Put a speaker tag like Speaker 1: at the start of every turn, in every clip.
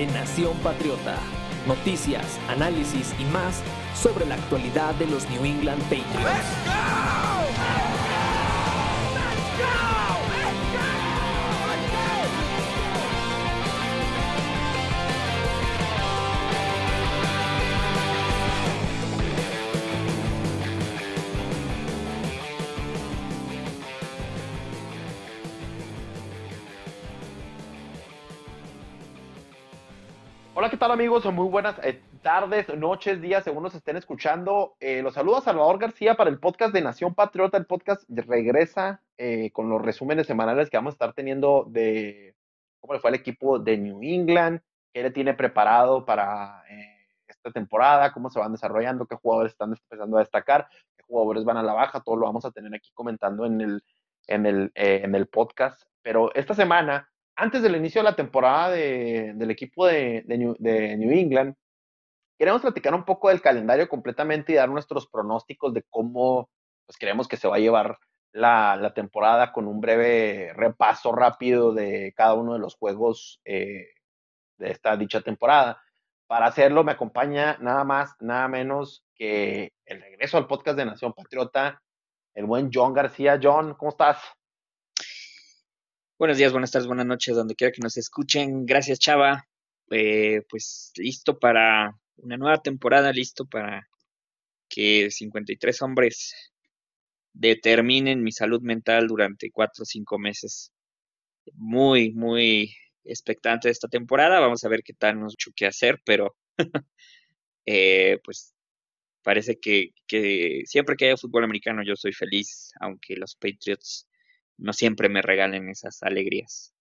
Speaker 1: de Nación Patriota. Noticias, análisis y más sobre la actualidad de los New England Patriots.
Speaker 2: Amigos? Muy buenas eh, tardes, noches, días, según nos estén escuchando. Eh, los saluda Salvador García para el podcast de Nación Patriota. El podcast regresa eh, con los resúmenes semanales que vamos a estar teniendo de cómo le fue al equipo de New England, qué le tiene preparado para esta temporada, cómo se van desarrollando, qué jugadores están empezando a destacar, qué jugadores van a la baja. Todo lo vamos a tener aquí comentando en el, en el, en el podcast. Pero esta semana antes del inicio de la temporada del equipo de, New, England, queremos platicar un poco del calendario completamente y dar nuestros pronósticos de cómo pues, creemos que se va a llevar la, temporada con un breve repaso rápido de cada uno de los juegos eh, de esta dicha temporada. Para hacerlo me acompaña nada más, nada menos que el regreso al podcast de Nación Patriota, el buen John García. John, ¿cómo estás?
Speaker 3: Buenos días, buenas tardes, buenas noches, donde quiera que nos escuchen. Gracias, Chava. Eh, pues listo para una nueva temporada, listo para que 53 hombres determinen mi salud mental durante cuatro o cinco meses. Muy, muy expectante esta temporada. Vamos a ver qué tal nos mucho que hacer, pero eh, pues parece que siempre que haya fútbol americano yo soy feliz, aunque los Patriots no siempre me regalen esas alegrías.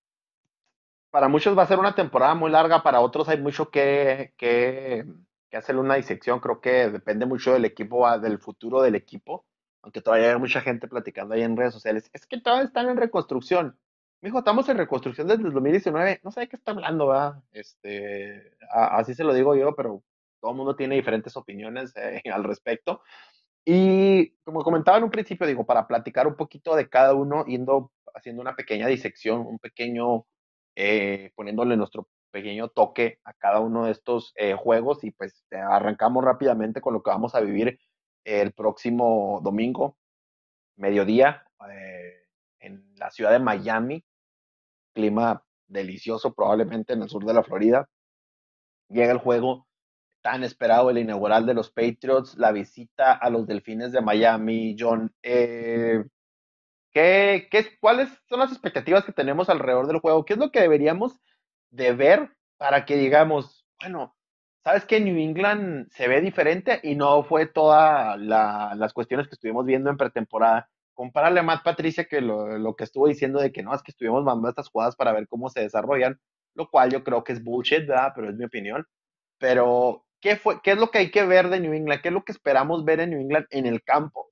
Speaker 2: Para muchos va a ser una temporada muy larga, para otros hay mucho que, que, hacer una disección. Creo que depende mucho del equipo, del futuro del equipo. Aunque todavía hay mucha gente platicando ahí en redes sociales. Es que todavía están en reconstrucción. Mijo, estamos en reconstrucción desde el 2019. No sé de qué está hablando, ¿verdad? Este, así se lo digo yo, pero todo el mundo tiene diferentes opiniones eh, al respecto. Y como comentaba en un principio, digo, para platicar un poquito de cada uno, haciendo una pequeña disección, un pequeño, eh, poniéndole nuestro pequeño toque a cada uno de estos eh, juegos y pues arrancamos rápidamente con lo que vamos a vivir el próximo domingo, mediodía, eh, en la ciudad de Miami, clima delicioso probablemente en el sur de la Florida. Llega el juego tan esperado, el inaugural de los Patriots, la visita a los Delfines de Miami, John. Eh, ¿qué, qué, ¿Cuáles son las expectativas que tenemos alrededor del juego? ¿Qué es lo que deberíamos de ver para que digamos, bueno, sabes que New England se ve diferente y no fue todas las cuestiones que estuvimos viendo en pretemporada? Compárale a Matt Patricia que lo, que estuvo diciendo de que no, es que estuvimos mandando estas jugadas para ver cómo se desarrollan, lo cual yo creo que es bullshit, ¿verdad? Pero es mi opinión. Pero, ¿qué, fue, ¿qué es lo que hay que ver de New England? ¿Qué es lo que esperamos ver en New England en el campo?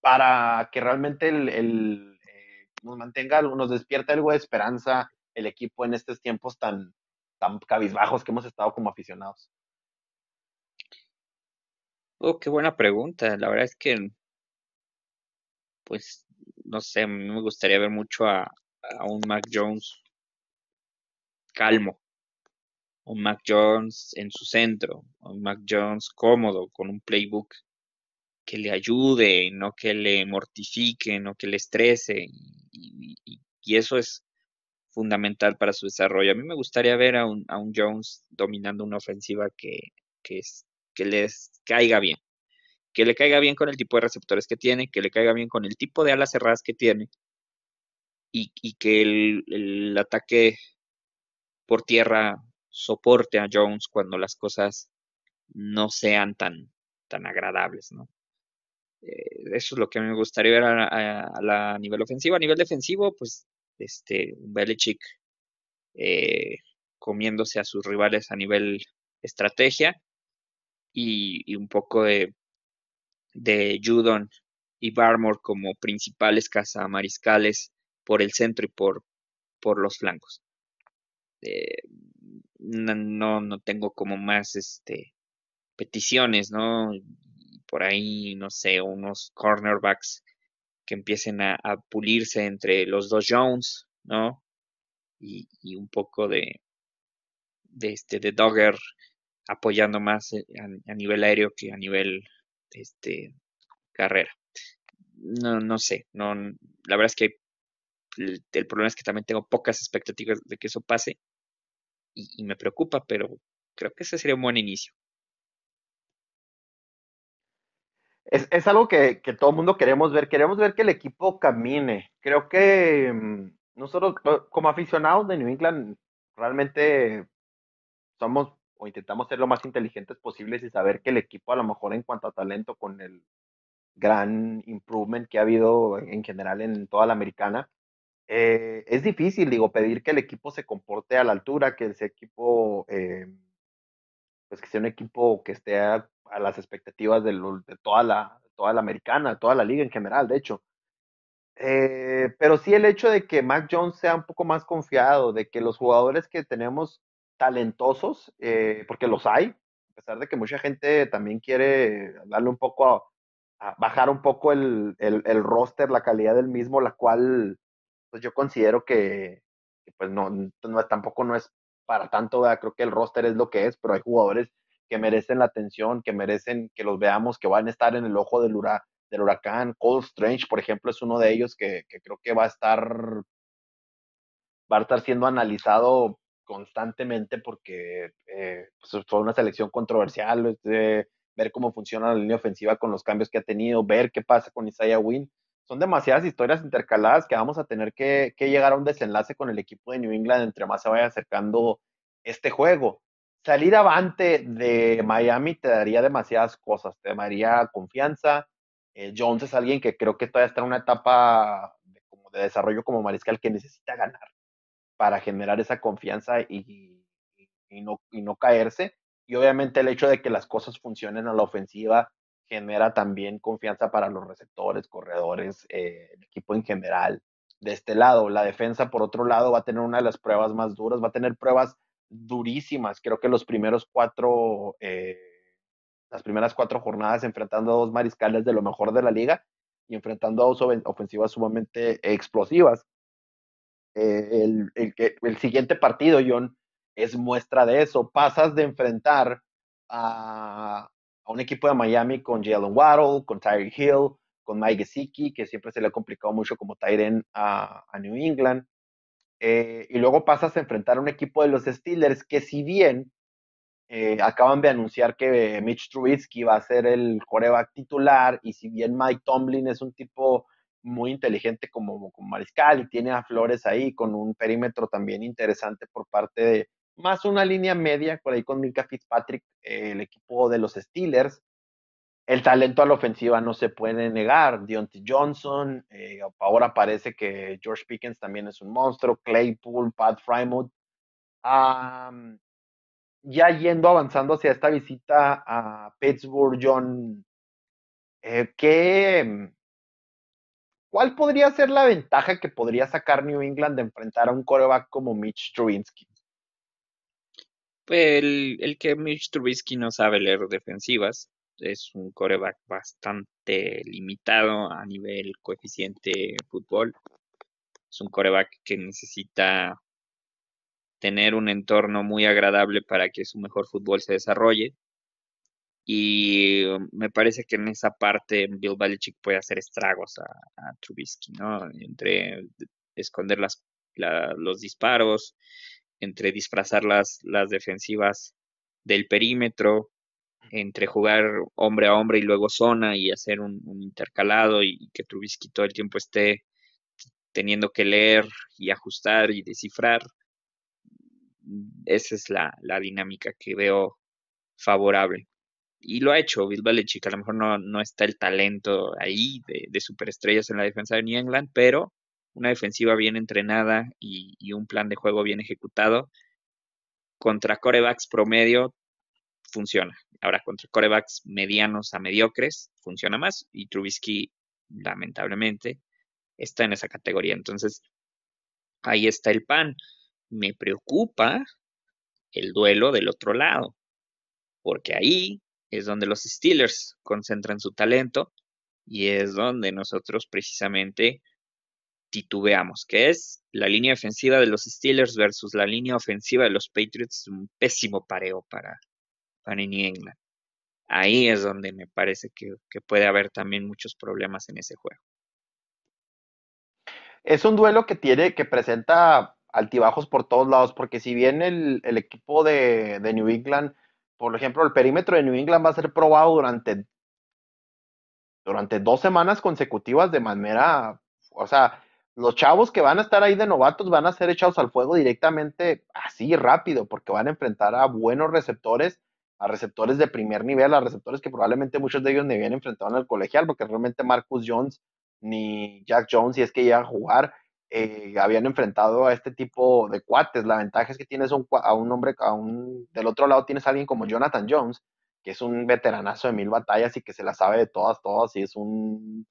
Speaker 2: Para que realmente el, eh, nos mantenga, nos despierta algo de esperanza el equipo en estos tiempos tan, tan cabizbajos que hemos estado como aficionados.
Speaker 3: Oh, qué buena pregunta. La verdad es que, pues, no sé, me gustaría ver mucho a, a un Mac Jones calmo, un Mac Jones en su centro, un Mac Jones cómodo con un playbook que le ayude, no que le mortifique, no que le estrese. Y, eso es fundamental para su desarrollo. A mí me gustaría ver a un, a un Jones dominando una ofensiva que, que, es, que les caiga bien. Que le caiga bien con el tipo de receptores que tiene, que le caiga bien con el tipo de alas cerradas que tiene. Y, y que el, el ataque por tierra soporte a Jones cuando las cosas no sean tan, tan agradables, ¿no? Eh, eso es lo que a mí me gustaría ver a, nivel ofensivo. A nivel defensivo, pues, este, Belichick eh, comiéndose a sus rivales a nivel estrategia y, un poco de, de Judon y Barmore como principales cazamariscales por el centro y por, por los flancos. Eh, no, no tengo como más este peticiones, ¿no? Por ahí, no sé, unos cornerbacks que empiecen a, pulirse entre los dos Jones, ¿no? Y, un poco de, de, este, de Dogger apoyando más eh, a, nivel aéreo que a nivel este, carrera. No, no sé, no, la verdad es que el, problema es que también tengo pocas expectativas de que eso pase y, me preocupa, pero creo que ese sería un buen inicio.
Speaker 2: Es, algo que, todo el mundo queremos ver. Queremos ver que el equipo camine. Creo que mm, nosotros, como aficionados de New England, realmente somos o intentamos ser lo más inteligentes posibles y saber que el equipo, a lo mejor en cuanto a talento, con el gran improvement que ha habido en general en toda la americana, eh, es difícil, digo, pedir que el equipo se comporte a la altura, que ese equipo, eh, pues que sea un equipo que esté a, las expectativas de, toda, la, toda la americana, toda la liga en general, de hecho. Eh, pero sí el hecho de que Mac Jones sea un poco más confiado, de que los jugadores que tenemos talentosos, porque los hay, a pesar de que mucha gente también quiere darle un poco a, bajar un poco el, el, el, roster, la calidad del mismo, la cual pues yo considero que, pues no, no, tampoco no es para tanto, creo que el roster es lo que es, pero hay jugadores que merecen la atención, que merecen que los veamos, que van a estar en el ojo del, huracán. Cole Strange, por ejemplo, es uno de ellos que, que, creo que va a estar va a estar siendo analizado constantemente porque eh, pues fue una selección controversial, este, ver cómo funciona la línea ofensiva con los cambios que ha tenido, ver qué pasa con Isaiah Wynn son demasiadas historias intercaladas que vamos a tener que, llegar a un desenlace con el equipo de New England entre más se vaya acercando este juego. Salir avante de Miami te daría demasiadas cosas, te daría confianza. Eh, Jones es alguien que creo que todavía está en una etapa de, desarrollo como mariscal que necesita ganar para generar esa confianza y, no, y no caerse. Y obviamente el hecho de que las cosas funcionen a la ofensiva genera también confianza para los receptores, corredores, eh, el equipo en general. De este lado, la defensa, por otro lado, va a tener una de las pruebas más duras, va a tener pruebas durísimas. Creo que los primeros cuatro, eh, las primeras cuatro jornadas enfrentando a dos mariscales de lo mejor de la liga y enfrentando a dos ofensivas sumamente explosivas. Eh, el, el, el siguiente partido, John, es muestra de eso. Pasas de enfrentar a, un equipo de Miami con Jalen Waddle, con Tyree Hill, con Mike Gesicki, que siempre se le ha complicado mucho como Tyren a, a New England. Eh, y luego pasas a enfrentar a un equipo de los Steelers que si bien eh, acaban de anunciar que Mitch Trubisky va a ser el coreback titular y si bien Mike Tomlin es un tipo muy inteligente como, como mariscal y tiene a Flores ahí con un perímetro también interesante por parte de, más una línea media, por ahí con Minka Fitzpatrick, eh, el equipo de los Steelers. El talento a la ofensiva no se puede negar. Deontay Johnson, eh, ahora parece que George Pickens también es un monstruo. Claypool, Pat Frymouth. ya yendo avanzando hacia esta visita a Pittsburgh, John, eh, ¿qué, ¿cuál podría ser la ventaja que podría sacar New England de enfrentar a un coreback como Mitch Trubisky?
Speaker 3: El, el que Mitch Trubisky no sabe leer defensivas. Es un coreback bastante limitado a nivel coeficiente fútbol. Es un coreback que necesita tener un entorno muy agradable para que su mejor fútbol se desarrolle. Y me parece que en esa parte Bill Belichick puede hacer estragos a, Trubisky, ¿no? Entre esconder los disparos, entre disfrazar las, defensivas del perímetro, entre jugar hombre a hombre y luego zona y hacer un, intercalado y, que Trubisky todo el tiempo esté teniendo que leer y ajustar y descifrar. Esa es la, dinámica que veo favorable. Y lo ha hecho Bill Belichick. A lo mejor no, no está el talento ahí de, de superestrellas en la defensa de New England, pero una defensiva bien entrenada y, un plan de juego bien ejecutado, contra corebacks promedio funciona. Ahora, contra corebacks medianos a mediocres, funciona más. Y Trubisky, lamentablemente, está en esa categoría. Entonces, ahí está el pan. Me preocupa el duelo del otro lado, porque ahí es donde los Steelers concentran su talento y es donde nosotros precisamente titubeamos, que es la línea defensiva de los Steelers versus la línea ofensiva de los Patriots, un pésimo pareo para, para New England. Ahí es donde me parece que, puede haber también muchos problemas en ese juego.
Speaker 2: Es un duelo que tiene, que presenta altibajos por todos lados, porque si bien el, equipo de, de, New England, por ejemplo, el perímetro de New England va a ser probado durante, durante dos semanas consecutivas de manera, o sea, los chavos que van a estar ahí de novatos van a ser echados al fuego directamente así rápido, porque van a enfrentar a buenos receptores, a receptores de primer nivel, a receptores que probablemente muchos de ellos ni habían enfrentado en el colegial, porque realmente Marcus Jones ni Jack Jones, si es que llegan a jugar, eh, habían enfrentado a este tipo de cuates. La ventaja es que tienes un, a un hombre, a un, del otro lado tienes a alguien como Jonathan Jones, que es un veteranazo de mil batallas y que se la sabe de todas, todas, y es un...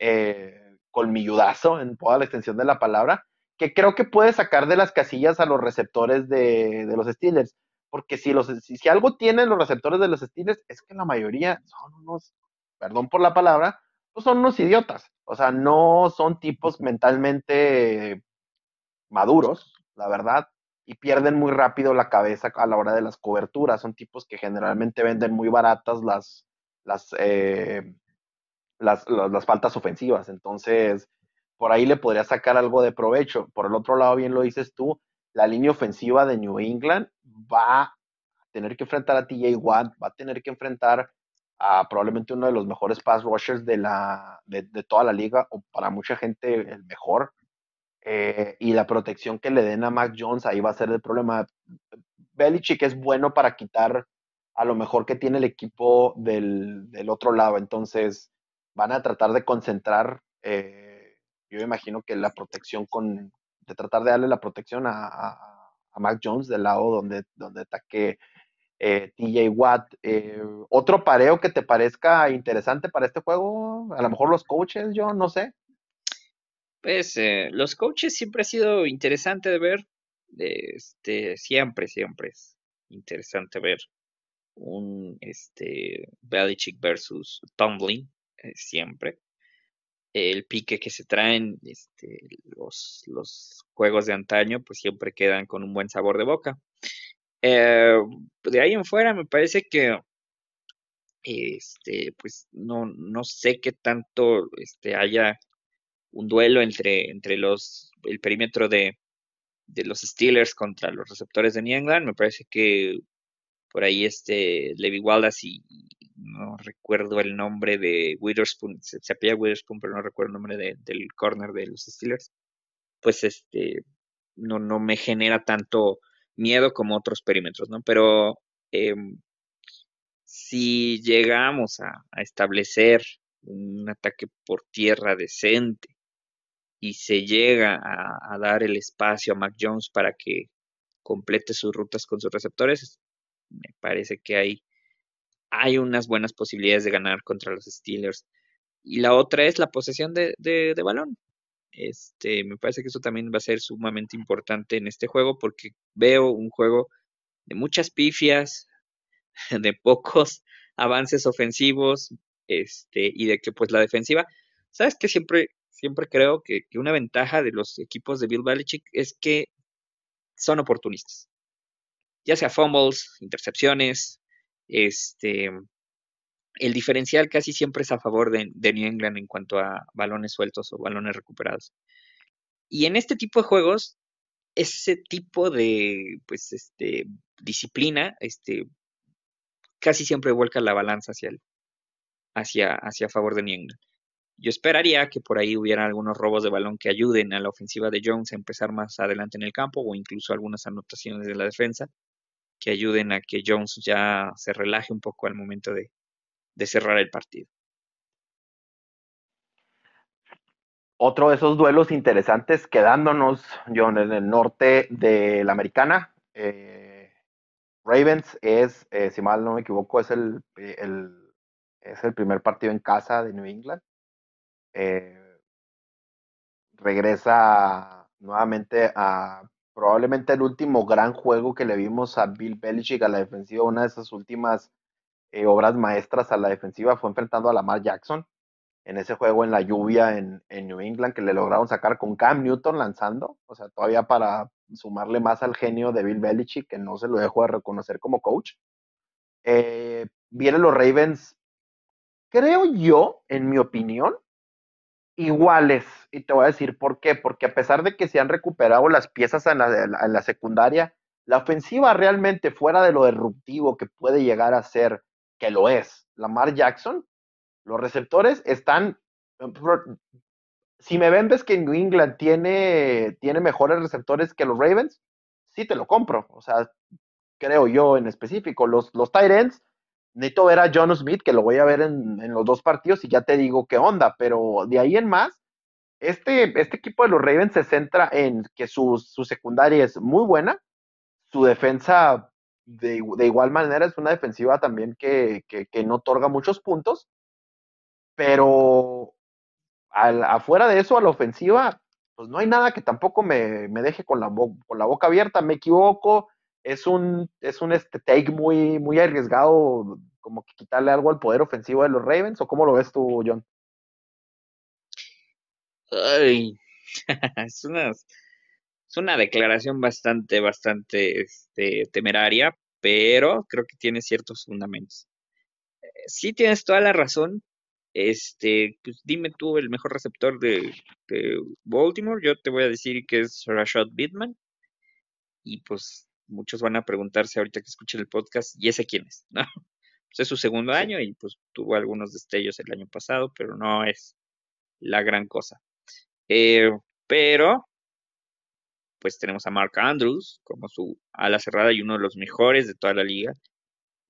Speaker 2: Eh, colmilludazo en toda la extensión de la palabra, que creo que puede sacar de las casillas a los receptores de, los Steelers. Porque si, los, algo tienen los receptores de los Steelers es que la mayoría son unos, perdón por la palabra, pues son unos idiotas. O sea, no son tipos mentalmente maduros, la verdad, y pierden muy rápido la cabeza a la hora de las coberturas. Son tipos que generalmente venden muy baratas las, las, eh, las, faltas ofensivas. Entonces, por ahí le podría sacar algo de provecho. Por el otro lado, bien lo dices tú, la línea ofensiva de New England va a tener que enfrentar a TJ Watt, va a tener que enfrentar a probablemente uno de los mejores pass rushers de, la, de, toda la liga, o para mucha gente el mejor. Eh, y la protección que le den a Mac Jones, ahí va a ser el problema. Belichick es bueno para quitar a lo mejor que tiene el equipo del, del otro lado. Entonces, van a tratar de concentrar, eh, yo imagino que la protección con, de tratar de darle la protección a, Mac Jones del lado donde, donde ataque eh, TJ Watt. Eh, ¿Otro pareo que te parezca interesante para este juego? A lo mejor los coaches, yo no sé.
Speaker 3: Pues los coaches siempre ha sido interesante de ver. Este, siempre, siempre es interesante ver un este Belichick versus Tumbling eh, siempre. El pique que se traen este, los, los, juegos de antaño, pues siempre quedan con un buen sabor de boca. Eh, de ahí en fuera, me parece que este, pues no, no sé qué tanto este, haya un duelo entre, entre los, el perímetro de, de los Steelers contra los receptores de New England. Me parece que por ahí este Levi Wallace y, no recuerdo el nombre de Witherspoon, se, se Witherspoon, pero no recuerdo el nombre del corner de los Steelers, pues este no, no me genera tanto miedo como otros perímetros, ¿no? Pero em, si llegamos a, establecer un ataque por tierra decente y se llega a, a, dar el espacio a Mac Jones para que complete sus rutas con sus receptores, me parece que hay hay unas buenas posibilidades de ganar contra los Steelers. Y la otra es la posesión de, de, balón. Este, me parece que eso también va a ser sumamente importante en este juego porque veo un juego de muchas pifias, de pocos avances ofensivos, este, y de que pues la defensiva, sabes que siempre, siempre creo que, que una ventaja de los equipos de Bill Belichick es que son oportunistas. Ya sea fumbles, intercepciones, este, el diferencial casi siempre es a favor de, New England en cuanto a balones sueltos o balones recuperados. Y en este tipo de juegos, ese tipo de pues, este, disciplina este, casi siempre vuelca la balanza hacia, el, hacia, hacia favor de New England. Yo esperaría que por ahí hubiera algunos robos de balón que ayuden a la ofensiva de Jones a empezar más adelante en el campo o incluso algunas anotaciones de la defensa que ayuden a que Jones ya se relaje un poco al momento de, cerrar el partido.
Speaker 2: Otro de esos duelos interesantes, quedándonos, John, en el norte de la americana. Eh, Ravens es, eh, si mal no me equivoco, es el, es el primer partido en casa de New England. Eh, regresa nuevamente a probablemente el último gran juego que le vimos a Bill Belichick a la defensiva, una de esas últimas eh, obras maestras a la defensiva fue enfrentando a Lamar Jackson. en ese juego en la lluvia en, New England que le lograron sacar con Cam Newton lanzando, o sea, todavía para sumarle más al genio de Bill Belichick, que no se lo dejo de reconocer como coach. Eh, vienen los Ravens, creo yo, en mi opinión, iguales. Y te voy a decir por qué. Porque a pesar de que se han recuperado las piezas en la, en la secundaria, la ofensiva realmente fuera de lo disruptivo que puede llegar a ser, que lo es, Lamar Jackson, los receptores están. Si me vendes que New England tiene, tiene mejores receptores que los Ravens, sí te lo compro. O sea, creo yo en específico. Los, los tight ends, necesito ver a John Smith, que lo voy a ver en, en, los dos partidos y ya te digo qué onda. Pero de ahí en más, este, este equipo de los Ravens se centra en que su, su secundaria es muy buena. Su defensa de, de, igual manera es una defensiva también que, que, no otorga muchos puntos pero al, afuera de eso, a la ofensiva, pues no hay nada que tampoco me, me deje con la, con la boca abierta. Me equivoco, es un, es un este take muy, muy arriesgado, como que quitarle algo al poder ofensivo de los Ravens, o cómo lo ves tú, John?
Speaker 3: Ay, es una, es una declaración bastante, bastante este, temeraria, pero creo que tiene ciertos fundamentos. Eh, sí tienes toda la razón, este, pues dime tú el mejor receptor de, Baltimore. Yo te voy a decir que es Rashad Bitman. Y pues muchos van a preguntarse ahorita que escuchen el podcast, ¿y ese quién es? ¿No? Pues es su segundo año y pues tuvo algunos destellos el año pasado, pero no es la gran cosa. Eh, pero, pues tenemos a Mark Andrews como su ala cerrada y uno de los mejores de toda la liga.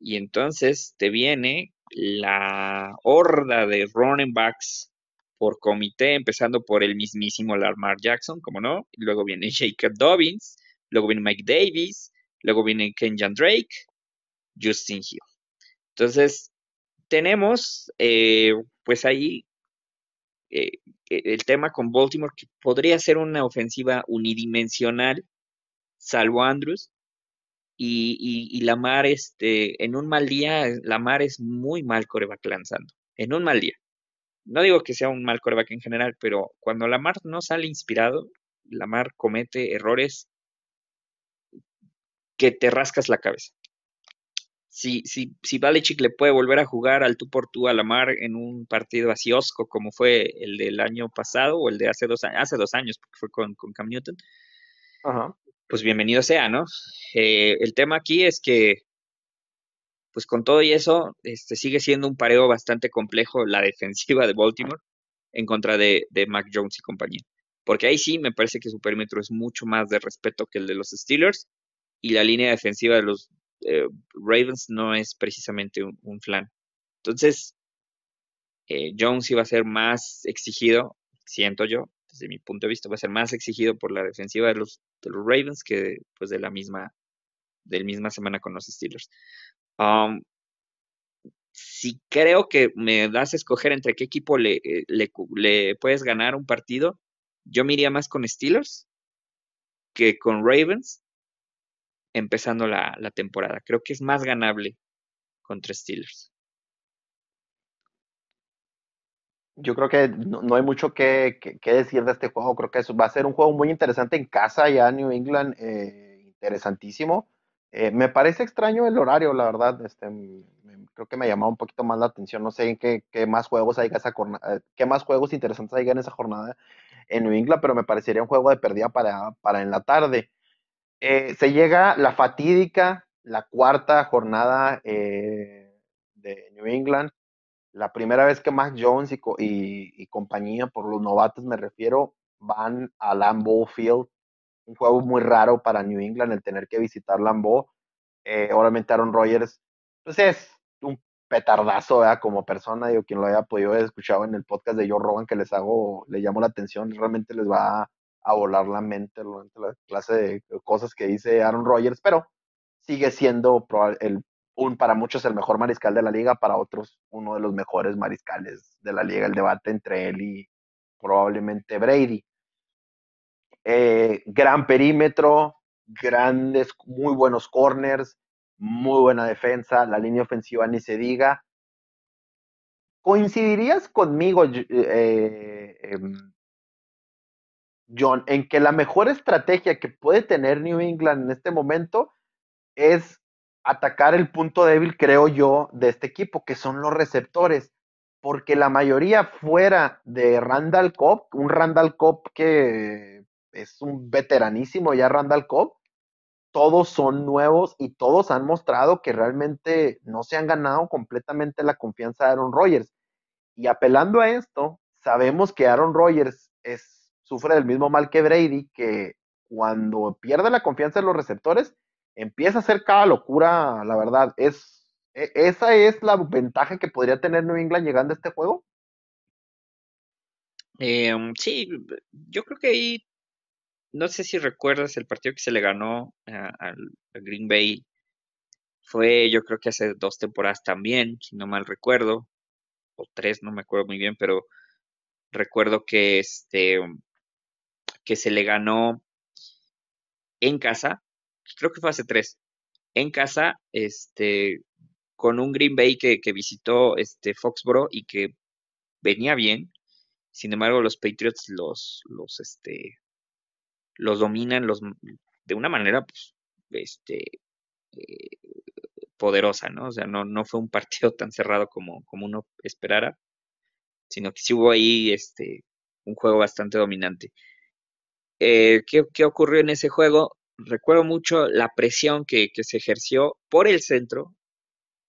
Speaker 3: Y entonces te viene la horda de running backs por comité, empezando por el mismísimo Lamar Jackson, como no, luego viene Jacob Dobbins, luego viene Mike Davis, luego viene Kenjan Drake, Justin Hill. Entonces, tenemos eh, pues ahí eh, el tema con Baltimore que podría ser una ofensiva unidimensional, salvo Andrews, y, y, Lamar, este, en un mal día, Lamar es muy mal coreback lanzando. En un mal día. No digo que sea un mal coreback en general, pero cuando Lamar no sale inspirado, Lamar comete errores que te rascas la cabeza. Si, si, si le puede volver a jugar al tú por tú a Lamar en un partido así osco como fue el del año pasado o el de hace dos, hace dos años, porque fue con, con Cam Newton, Ajá pues bienvenido sea, ¿no? Eh, el tema aquí es que, pues con todo y eso, este, sigue siendo un pareo bastante complejo la defensiva de Baltimore en contra de, Mac Jones y compañía. Porque ahí sí me parece que su perímetro es mucho más de respeto que el de los Steelers y la línea defensiva de los eh, Ravens no es precisamente un, flan. Entonces, eh, Jones iba a ser más exigido, siento yo, desde mi punto de vista, va a ser más exigido por la defensiva de los, Ravens que pues de la misma, del misma semana con los Steelers. Um, si creo que me das a escoger entre qué equipo le, eh, le, puedes ganar un partido, yo me iría más con Steelers que con Ravens empezando la, temporada. Creo que es más ganable contra Steelers.
Speaker 2: yo creo que no, hay mucho que, decir de este juego. Creo que eso va a ser un juego muy interesante en casa ya New England, eh, interesantísimo. Eh, me parece extraño el horario, la verdad. Este, creo que me llamaba un poquito más la atención. No sé en qué, más juegos hay esa eh, más juegos interesantes hay en esa jornada en New England, pero me parecería un juego de pérdida para, para en la tarde. Se llega la fatídica, la cuarta jornada de New England. La primera vez que Mac Jones y, compañía, por los novatos me refiero, van a Lambeau Field, un juego muy raro para New England el tener que visitar Lambeau. Eh, obviamente Aaron Rodgers, pues es un petardazo como persona, digo, quien lo haya podido haber escuchado en el podcast de Joe Rogan que les hago, le llamo la atención, realmente les va a, volar la mente la clase de cosas que dice Aaron Rodgers, pero sigue siendo el un, para muchos el mejor mariscal de la liga, para otros uno de los mejores mariscales de la liga, el debate entre él y probablemente Brady. Eh, gran perímetro, grandes, muy buenos corners, muy buena defensa, la línea ofensiva ni se diga. ¿Coincidirías conmigo, eh, em, John, en que la mejor estrategia que puede tener New England en este momento es atacar el punto débil, creo yo, de este equipo, que son los receptores? Porque la mayoría fuera de Randall Cobb, un Randall Cobb que es un veteranísimo ya Randall Cobb, todos son nuevos y todos han mostrado que realmente no se han ganado completamente la confianza de Aaron Rodgers. Y apelando a esto, sabemos que Aaron Rodgers es, sufre del mismo mal que Brady, que cuando pierde la confianza de los receptores, empieza a hacer cada locura, la verdad. Es, e, ¿Esa es la ventaja que podría tener New England llegando a este juego?
Speaker 3: Em, sí, yo creo que ahí no sé si recuerdas el partido que se le ganó a, Green Bay. Fue yo creo que hace dos temporadas también, si no mal recuerdo, o tres, no me acuerdo muy bien, pero recuerdo que este que se le ganó en casa, creo que fue hace tres, en casa, este, con un Green Bay que, que visitó este Foxboro y que venía bien. Sin embargo, los Patriots los, los, este, los dominan los, de una manera pues, este, eh, poderosa, ¿no? O sea, no, no fue un partido tan cerrado como, como uno esperara, sino que sí hubo ahí este, un juego bastante dominante. Eh, ¿qué, ¿qué, ocurrió en ese juego? Recuerdo mucho la presión que, se ejerció por el centro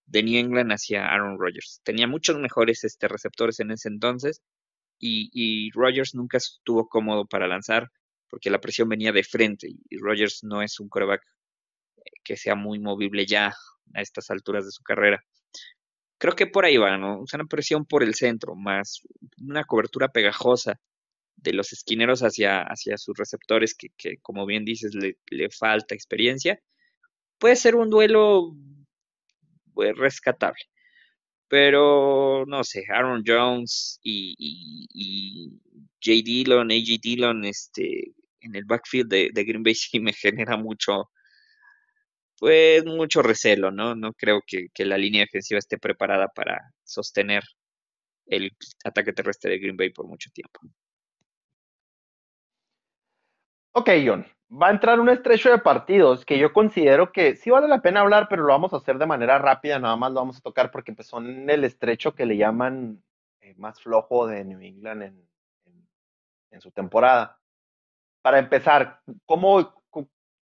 Speaker 3: de New England hacia Aaron Rodgers. Tenía muchos mejores este, receptores en ese entonces y, y Rodgers nunca estuvo cómodo para lanzar porque la presión venía de frente y Rogers no es un coreback eh, que sea muy movible ya a estas alturas de su carrera. Creo que por ahí va, ¿no? Una presión por el centro, más una cobertura pegajosa de los esquineros hacia, hacia sus receptores, que, que como bien dices, le, le, falta experiencia. Puede ser un duelo pues, rescatable. Pero no sé, Aaron Jones y, y, J. Dillon, AJ Dillon, este, en el backfield de, Green Bay sí me genera mucho, pues mucho recelo, ¿no? No creo que, la línea defensiva esté preparada para sostener el ataque terrestre de Green Bay por mucho tiempo.
Speaker 2: Ok, John. Va a entrar un estrecho de partidos que yo considero que sí vale la pena hablar, pero lo vamos a hacer de manera rápida, nada más lo vamos a tocar porque pues, son el estrecho que le llaman eh, más flojo de New England en su temporada para empezar, ¿cómo,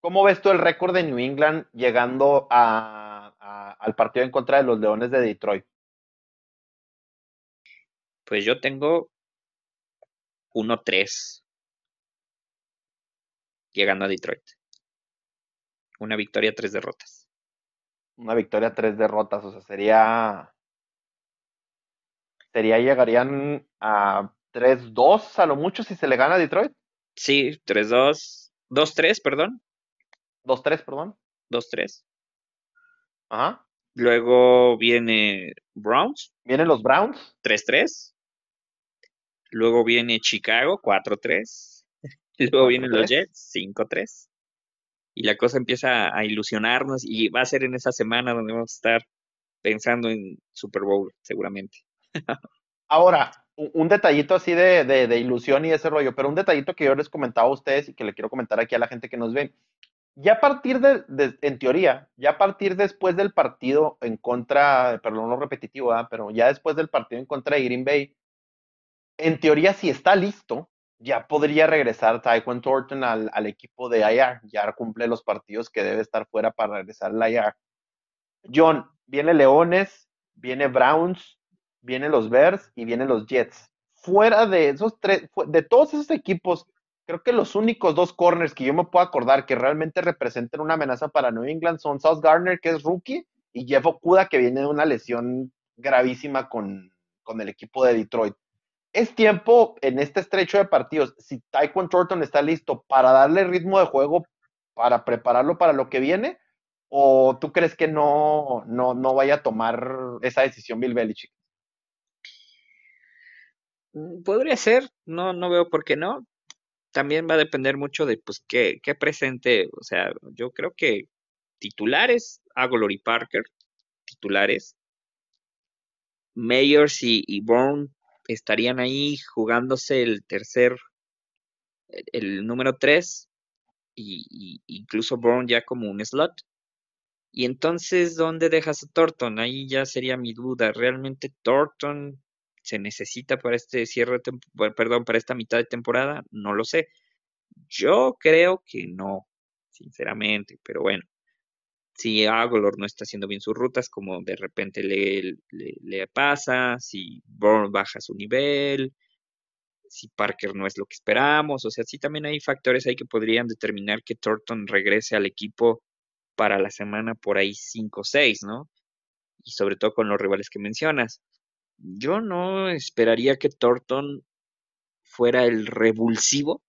Speaker 2: cómo ves tú el récord de New England llegando al partido en contra de los Leones de Detroit?
Speaker 3: Pues yo tengo 1-3 llegando a Detroit. Una victoria, tres derrotas.
Speaker 2: Una victoria, tres derrotas. O sea, sería. Sería, llegarían a 3-2 a lo mucho si se le gana a Detroit.
Speaker 3: Sí, 3-2. 2-3, perdón.
Speaker 2: 2-3, perdón.
Speaker 3: 2-3.
Speaker 2: Ajá.
Speaker 3: Luego viene Browns.
Speaker 2: Vienen los Browns.
Speaker 3: 3-3. Luego viene Chicago, 4-3. Luego vienen los Jets, 5-3. Y la cosa empieza a ilusionarnos y va a ser en esa semana donde vamos a estar pensando en Super Bowl, seguramente.
Speaker 2: Ahora, un detallito así de, ilusión y ese rollo, pero un detallito que yo les comentaba a ustedes y que le quiero comentar aquí a la gente que nos ve. Ya a partir de, en teoría, ya a partir después del partido en contra, perdón, no repetitivo, pero ya después del partido en contra de Green Bay, en teoría, si está listo, ya podría regresar Tyquan Thornton al, equipo de IR. Ya cumple los partidos que debe estar fuera para regresar al IR. John, viene Leones, viene Browns, vienen los Bears y vienen los Jets. Fuera de esos tres, de todos esos equipos, creo que los únicos dos corners que yo me puedo acordar que realmente representan una amenaza para New England son South Garner, que es rookie, y Jeff Okuda, que viene de una lesión gravísima con el equipo de Detroit. Es tiempo en este estrecho de partidos, si Tyquan Thornton está listo para darle ritmo de juego, para prepararlo para lo que viene, o tú crees que no, no, no vaya a tomar esa decisión Bill Belichick?
Speaker 3: Mm, podría ser, no, no veo por qué no. También va a depender mucho de pues qué, qué presente. O sea, yo creo que titulares, hago Lori Parker, titulares. Mayors y, y Bourne estarían ahí jugándose el tercer, el, número 3, y, incluso Bourne ya como un slot. Y entonces, ¿dónde dejas a Thornton? Ahí ya sería mi duda. ¿Realmente Thornton se necesita para este cierre, perdón, para esta mitad de temporada? No lo sé. Yo creo que no, sinceramente, pero bueno. Si Agolor no está haciendo bien sus rutas, como de repente le, le, pasa, si Bourne baja su nivel, si Parker no es lo que esperamos, o sea, sí también hay factores ahí que podrían determinar que Thornton regrese al equipo para la semana por ahí 5 o 6, ¿no? Y sobre todo con los rivales que mencionas. Yo no esperaría que Thornton fuera el revulsivo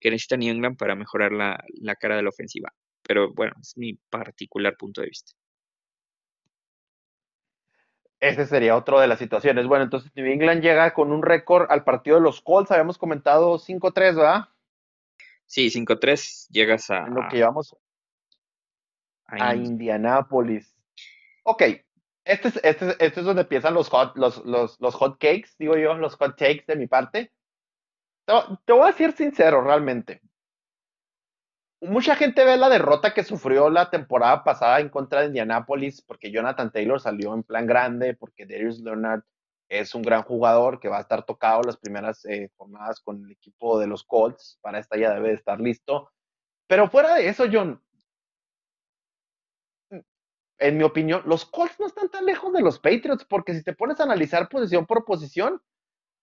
Speaker 3: que necesita New England para mejorar la, la cara de la ofensiva. Pero bueno, es mi particular punto de vista.
Speaker 2: Ese sería otro de las situaciones. Bueno, entonces New England llega con un récord al partido de los Colts. Habíamos comentado 5-3, ¿verdad?
Speaker 3: Sí, 5-3. Llegas a.
Speaker 2: En lo que llevamos a, Indianápolis. Ok. Este es, este, este es donde empiezan los hot, los, los, los hot cakes, digo yo, los hot takes de mi parte. te voy a decir sincero, realmente mucha gente ve la derrota que sufrió la temporada pasada en contra de Indianapolis porque Jonathan Taylor salió en plan grande, porque Darius Leonard es un gran jugador que va a estar tocado las primeras eh, jornadas con el equipo de los Colts. Para esta ya debe de estar listo. Pero fuera de eso, John, en mi opinión, los Colts no están tan lejos de los Patriots porque si te pones a analizar posición por posición,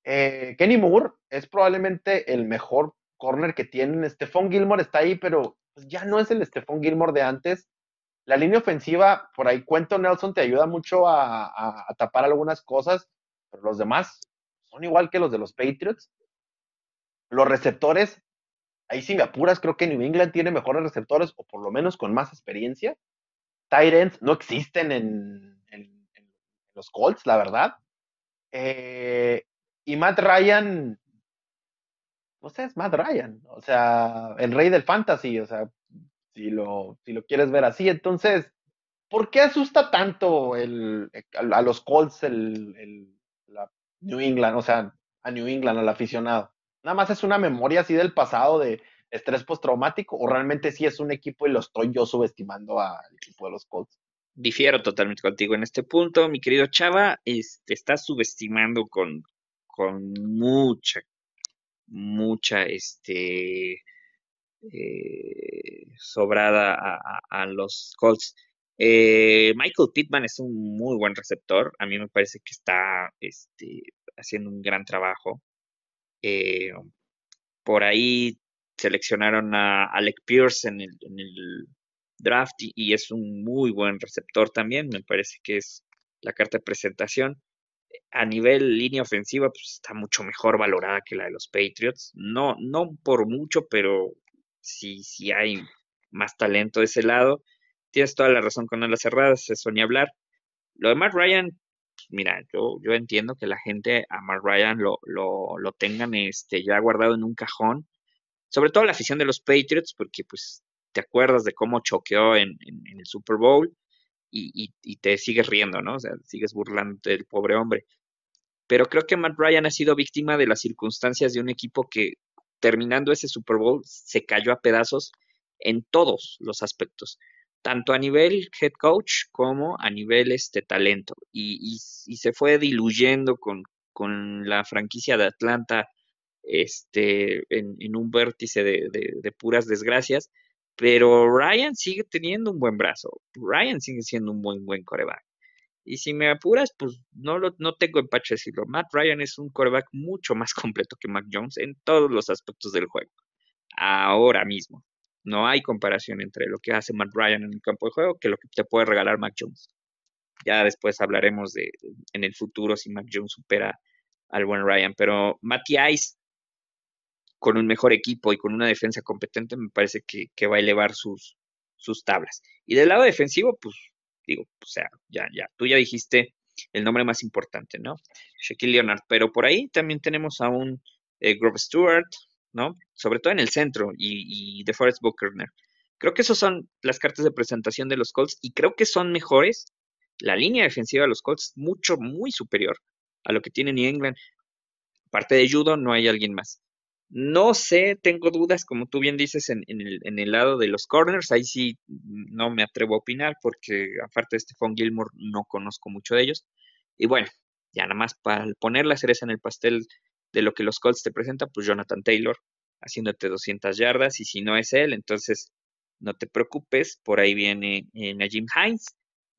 Speaker 2: eh, Kenny Moore es probablemente el mejor corner que tienen. Stephon Gilmore está ahí, pero pues, ya no es el Stephon Gilmore de antes. La línea ofensiva, por ahí cuento Nelson, te ayuda mucho a, tapar algunas cosas, pero los demás son igual que los de los Patriots. Los receptores, ahí sí me apuras, creo que New England tiene mejores receptores, o por lo menos con más experiencia. Tyrants no existen en, los Colts, la verdad. Eh, y Matt Ryan, pues es Matt Ryan, o sea, el rey del fantasy, o sea, si lo, si lo quieres ver así. Entonces, ¿por qué asusta tanto el, a, los Colts el, la New England, o sea, a New England, al aficionado? Nada más es una memoria así del pasado de estrés postraumático, o realmente sí es un equipo y lo estoy yo subestimando al equipo de los Colts.
Speaker 3: Difiero totalmente contigo en este punto, mi querido Chava, este, estás subestimando con, con mucha mucha este, eh, sobrada a, los Colts. Eh, Michael Pittman es un muy buen receptor. A mí me parece que está este, haciendo un gran trabajo. Eh, por ahí seleccionaron a Alec Pierce en el, draft y, es un muy buen receptor también. Me parece que es la carta de presentación a nivel línea ofensiva, pues está mucho mejor valorada que la de los Patriots. No, no por mucho, pero sí, sí hay más talento de ese lado. Tienes toda la razón con las cerradas, eso ni hablar. Lo de Matt Ryan, pues, mira, yo, yo entiendo que la gente a Matt Ryan lo, lo, lo tengan este, ya guardado en un cajón. Sobre todo la afición de los Patriots, porque pues te acuerdas de cómo choqueó en, en el Super Bowl y, te sigues riendo, ¿no? O sea, sigues burlando del pobre hombre. Pero creo que Matt Ryan ha sido víctima de las circunstancias de un equipo que terminando ese Super Bowl se cayó a pedazos en todos los aspectos, tanto a nivel head coach como a nivel este talento. Y, se fue diluyendo con, con, la franquicia de Atlanta este, en, un vértice de puras desgracias pero Ryan sigue teniendo un buen brazo. Ryan sigue siendo un buen, buen coreback. Y si me apuras, pues no, lo, no tengo empacho decirlo. Matt Ryan es un coreback mucho más completo que Mac Jones en todos los aspectos del juego. Ahora mismo. No hay comparación entre lo que hace Matt Ryan en el campo de juego que lo que te puede regalar Mac Jones. Ya después hablaremos de en el futuro si Mac Jones supera al buen Ryan. Pero Matty Ice con un mejor equipo y con una defensa competente, me parece que, va a elevar sus, sus tablas. Y del lado defensivo, pues digo, o sea, ya, ya, tú ya dijiste el nombre más importante, ¿no? Shaquille Leonard, pero por ahí también tenemos a un eh, Grove Stewart, ¿no? Sobre todo en el centro y, y Forest Buckner. Creo que esas son las cartas de presentación de los Colts y creo que son mejores La línea defensiva de los Colts mucho, muy superior a lo que tiene New England. Aparte de Judo, no hay alguien más. No sé, tengo dudas, como tú bien dices, en, el, en, el, lado de los corners. Ahí sí no me atrevo a opinar porque aparte de Stephon Gilmore no conozco mucho de ellos. Y bueno, ya nada más para poner la cereza en el pastel de lo que los Colts te presentan, pues Jonathan Taylor haciéndote 200 yardas y si no es él, entonces no te preocupes, por ahí viene eh, Najim Hines,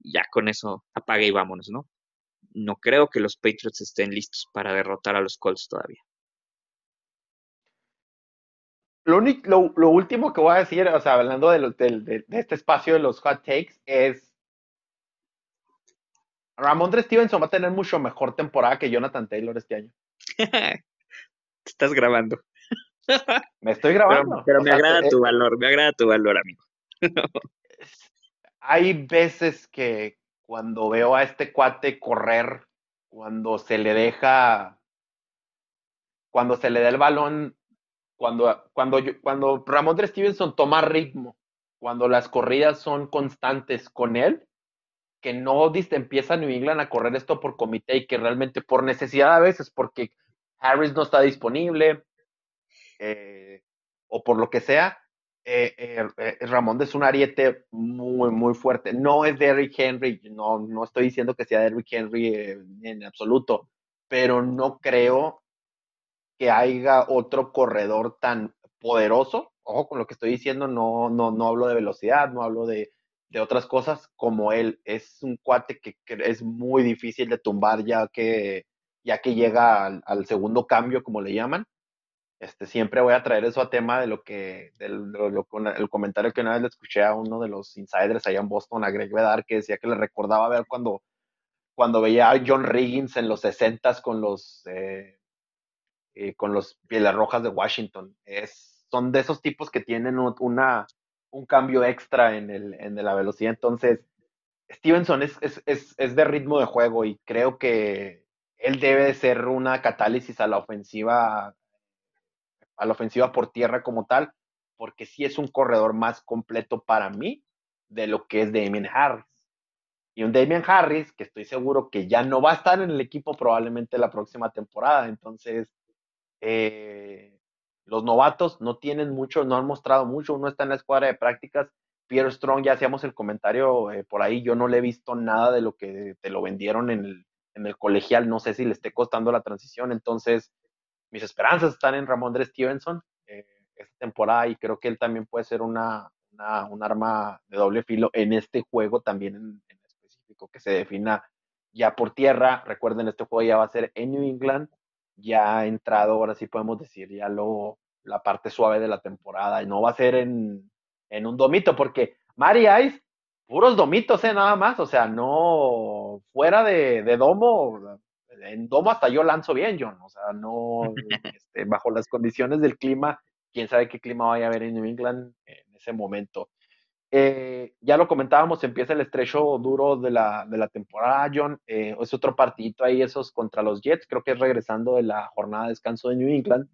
Speaker 3: ya con eso apague y vámonos, ¿no? No creo que los Patriots estén listos para derrotar a los Colts todavía.
Speaker 2: Lo, lo, último que voy a decir, o sea, hablando de, de, este espacio de los hot takes, es Ramondre Stevenson va a tener mucho mejor temporada que Jonathan Taylor este año.
Speaker 3: Te estás grabando.
Speaker 2: Me estoy grabando.
Speaker 3: Pero, me agrada eh, tu valor, me agrada tu valor, amigo.
Speaker 2: Hay veces que cuando veo a este cuate correr, cuando se le deja, cuando se le da el balón cuando, cuando, cuando Ramondre Stevenson toma ritmo, cuando las corridas son constantes con él, que no empieza New England a correr esto por comité y que realmente por necesidad a veces, porque Harris no está disponible eh, o por lo que sea, eh, eh, Ramón es un ariete muy, muy fuerte. No es Derrick Henry, no, no estoy diciendo que sea Derrick Henry en absoluto, pero no creo que haya otro corredor tan poderoso. Ojo con lo que estoy diciendo, no, no, no hablo de velocidad, no hablo de, otras cosas como él. Es un cuate que, es muy difícil de tumbar ya que, ya que llega al, segundo cambio, como le llaman. Este, siempre voy a traer eso a tema de lo que, del, el comentario que una vez le escuché a uno de los insiders allá en Boston, a Greg Vedar, que decía que le recordaba ver cuando, cuando veía a John Riggins en los 60 con los, eh, eh, con los Pieles Rojas de Washington. Es, son de esos tipos que tienen una, un cambio extra en, el, en la velocidad. Entonces, Stevenson es, es, es, de ritmo de juego y creo que él debe de ser una catálisis a la ofensiva, a la ofensiva por tierra como tal, porque sí es un corredor más completo para mí de lo que es Damien Harris. Y un Damien Harris que estoy seguro que ya no va a estar en el equipo probablemente la próxima temporada. Entonces, eh, los novatos no tienen mucho, no han mostrado mucho, uno está en la escuadra de prácticas. Pierre Strong, ya hacíamos el comentario eh, por ahí, yo no le he visto nada de lo que te lo vendieron en el, colegial, no sé si le esté costando la transición, entonces mis esperanzas están en Ramón Andrés Stevenson eh, esta temporada y creo que él también puede ser una, una, un arma de doble filo en este juego también en, en específico, que se defina ya por tierra, recuerden, este juego ya va a ser en New England, ya ha entrado, ahora sí podemos decir, ya lo, la parte suave de la temporada. Y no va a ser en, en un domito, porque Mari Ice, puros domitos, ¿eh? Nada más. O sea, no fuera de, de, domo. En domo hasta yo lanzo bien, John. O sea, no este, bajo las condiciones del clima. Quién sabe qué clima vaya a haber en New England en ese momento. Eh, ya lo comentábamos, empieza el estrecho duro de la, de la temporada, John. Eh, es otro partidito ahí, esos contra los Jets. Creo que es regresando de la jornada de descanso de New England.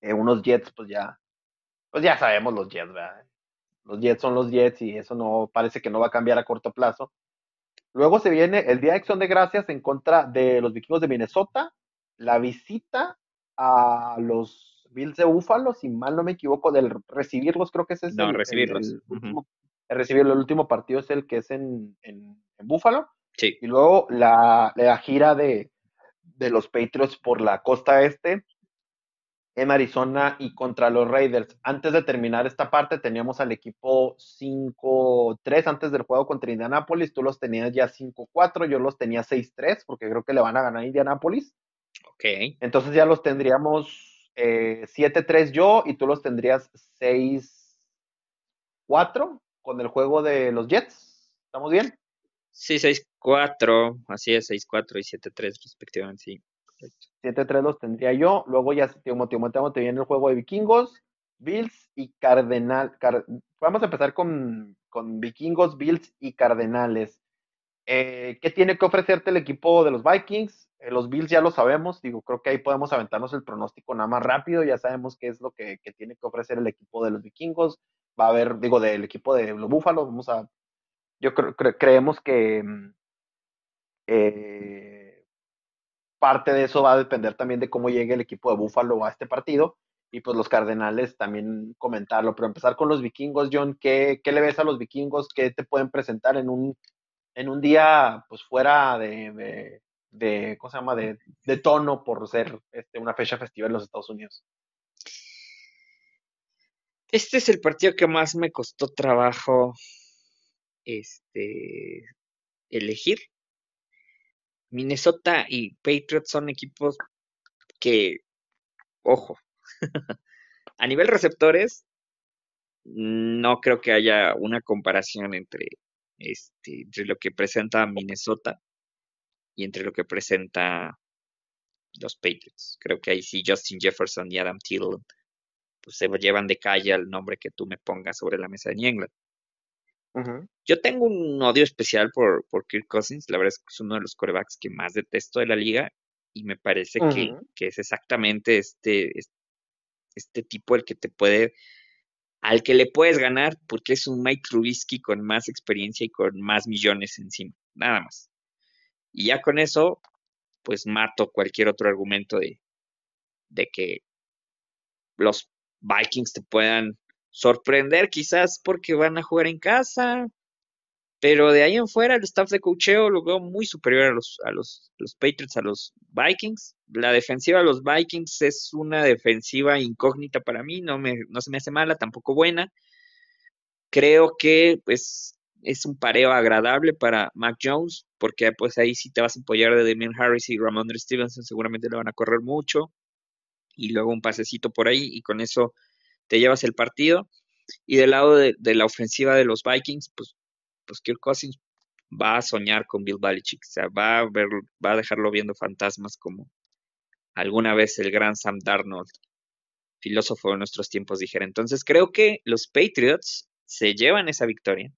Speaker 2: Eh, unos Jets, pues ya, pues ya sabemos los Jets, ¿verdad? Los Jets son los Jets y eso no parece que no va a cambiar a corto plazo. Luego se viene el Día de Acción de Gracias en contra de los vikingos de Minnesota, la visita a los Bills de Búfalo, si mal no me equivoco, del recibirlos, creo que ese es
Speaker 3: no,
Speaker 2: el,
Speaker 3: recibirlos.
Speaker 2: El, último, recibirlo, el último partido es el que es en, en, Búfalo.
Speaker 3: Sí.
Speaker 2: Y luego la, la gira de, de, los Patriots por la costa este en Arizona y contra los Raiders. Antes de terminar esta parte, teníamos al equipo 5-3 antes del juego contra Indianapolis. Tú los tenías ya 5-4, yo los tenía 6-3 porque creo que le van a ganar a Indianapolis.
Speaker 3: Ok.
Speaker 2: Entonces ya los tendríamos eh, 7-3 yo y tú los tendrías 6-4 con el juego de los Jets. ¿Estamos bien?
Speaker 3: Sí, 6-4, así es, 6-4 y 7-3 respectivamente, sí.
Speaker 2: 7-3 los tendría yo. Luego ya te, te viene el juego de vikingos, Bills y Cardenal. Vamos a empezar con, con vikingos, Bills y Cardenales. Eh, ¿Qué tiene que ofrecerte el equipo de los Vikings? Eh, los Bills ya lo sabemos, digo, creo que ahí podemos aventarnos el pronóstico nada más rápido, ya sabemos qué es lo que, tiene que ofrecer el equipo de los vikingos, va a haber, digo, del equipo de los Búfalos, vamos a, yo creo, creemos que, Eh, parte de eso va a depender también de cómo llegue el equipo de Buffalo a este partido y pues los Cardenales también comentarlo, pero empezar con los vikingos, John, ¿qué, qué le ves a los vikingos? ¿Qué te pueden presentar en un, en un día pues fuera de, de, ¿cómo se llama? De, de, tono por ser este, una fecha festiva en los Estados Unidos.
Speaker 3: Este es el partido que más me costó trabajo este, elegir. Minnesota y Patriots son equipos que, ojo, a nivel receptores, no creo que haya una comparación entre, este, entre lo que presenta Minnesota y entre lo que presenta los Patriots. Creo que ahí sí Justin Jefferson y Adam Thielen pues se llevan de calle al nombre que tú me pongas sobre la mesa de New England. Yo tengo un odio especial por, por Kirk Cousins. La verdad es que es uno de los corebacks que más detesto de la liga y me parece que, que, es exactamente este, este tipo el que te puede, al que le puedes ganar porque es un Mike Trubisky con más experiencia y con más millones encima, nada más. Y ya con eso, pues mato cualquier otro argumento de, de que los Vikings te puedan sorprender, quizás porque van a jugar en casa, pero de ahí en fuera el staff de cocheo lo veo muy superior a los, a los, los Patriots, a los Vikings. La defensiva de los Vikings es una defensiva incógnita para mí, no, me, no se me hace mala, tampoco buena. Creo que pues, es un pareo agradable para Mac Jones, porque pues ahí sí te vas a apoyar de Damian Harris y Ramondre Stevenson, seguramente le van a correr mucho. Y luego un pasecito por ahí, y con eso te llevas el partido. Y del lado de, la ofensiva de los Vikings, pues, pues Kirk Cousins va a soñar con Bill Belichick, o sea, va a, ver, va a dejarlo viendo fantasmas como alguna vez el gran Sam Darnold, filósofo de nuestros tiempos, dijera. Entonces creo que los Patriots se llevan esa victoria.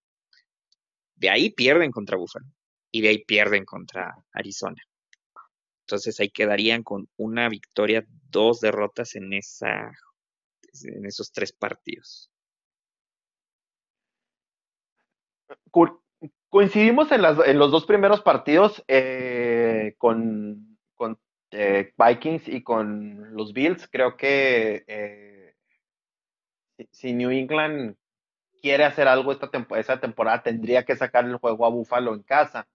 Speaker 3: De ahí pierden contra Buffalo y de ahí pierden contra Arizona. Entonces ahí quedarían con una victoria, dos derrotas en esa en esos tres partidos.
Speaker 2: Coincidimos en, los dos primeros partidos eh, con, eh, Vikings y con los Bills. Creo que eh, si New England quiere hacer algo esta esa temporada, tendría que sacar el juego a Buffalo en casa.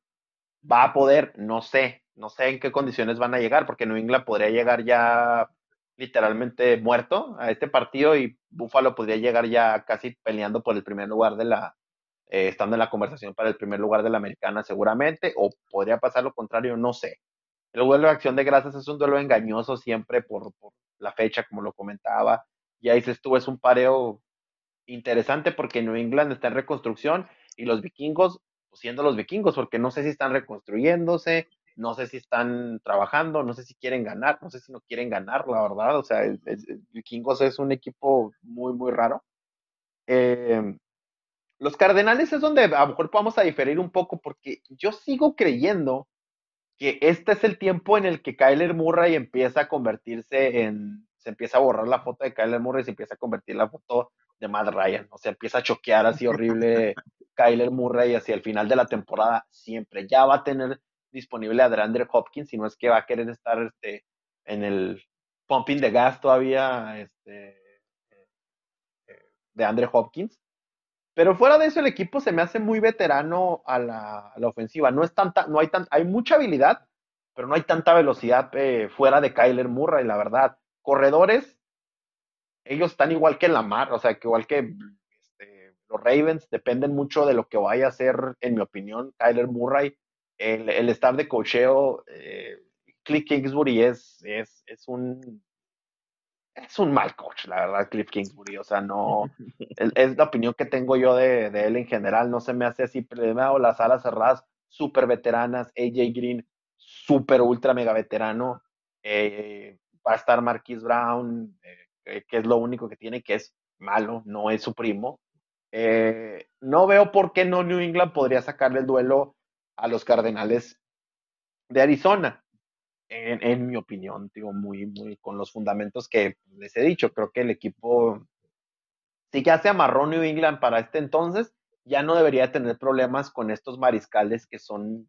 Speaker 2: ¿Va a poder? No sé. No sé en qué condiciones van a llegar, porque New England podría llegar ya literalmente muerto a este partido y Buffalo podría llegar ya casi peleando por el primer lugar de la, eh, estando en la conversación para el primer lugar de la americana seguramente, o podría pasar lo contrario, no sé. El duelo de acción de gracias es un duelo engañoso siempre por, la fecha, como lo comentaba. Y ahí se estuvo, es un pareo interesante porque New England está en reconstrucción y los vikingos, pues, siendo los vikingos, porque no sé si están reconstruyéndose, no sé si están trabajando, no sé si quieren ganar, no sé si no quieren ganar, la verdad. O sea, el, Vikingos es un equipo muy, muy raro. Eh, los Cardenales es donde a lo mejor vamos a diferir un poco porque yo sigo creyendo que este es el tiempo en el que Kyler Murray empieza a convertirse en, se empieza a borrar la foto de Kyler Murray y se empieza a convertir la foto de Matt Ryan, o sea, empieza a choquear así horrible Kyler Murray hacia el final de la temporada siempre, ya va a tener disponible a DeAndre Hopkins, si no es que va a querer estar este, en el pumping de gas todavía este, eh, de Andre Hopkins. Pero fuera de eso, el equipo se me hace muy veterano a la, ofensiva. No es tanta, no hay tan, hay mucha habilidad, pero no hay tanta velocidad eh, fuera de Kyler Murray, la verdad. Corredores, ellos están igual que la mar, o sea, que igual que este, los Ravens, dependen mucho de lo que vaya a hacer, en mi opinión, Kyler Murray el, el staff de cocheo, eh, Cliff Kingsbury es, es, es, un es un mal coach, la verdad, Cliff Kingsbury. O sea, no es, la opinión que tengo yo de, de, él en general. No se me hace así. Primero, las alas cerradas, súper veteranas. AJ Green, súper ultra mega veterano. Eh, va a estar Marquis Brown, eh, que es lo único que tiene, que es malo, no es su primo. Eh, no veo por qué no New England podría sacarle el duelo a los Cardenales de Arizona. En, mi opinión, digo, muy, muy con los fundamentos que les he dicho. Creo que el equipo, si ya se amarró New England para este entonces, ya no debería tener problemas con estos mariscales que son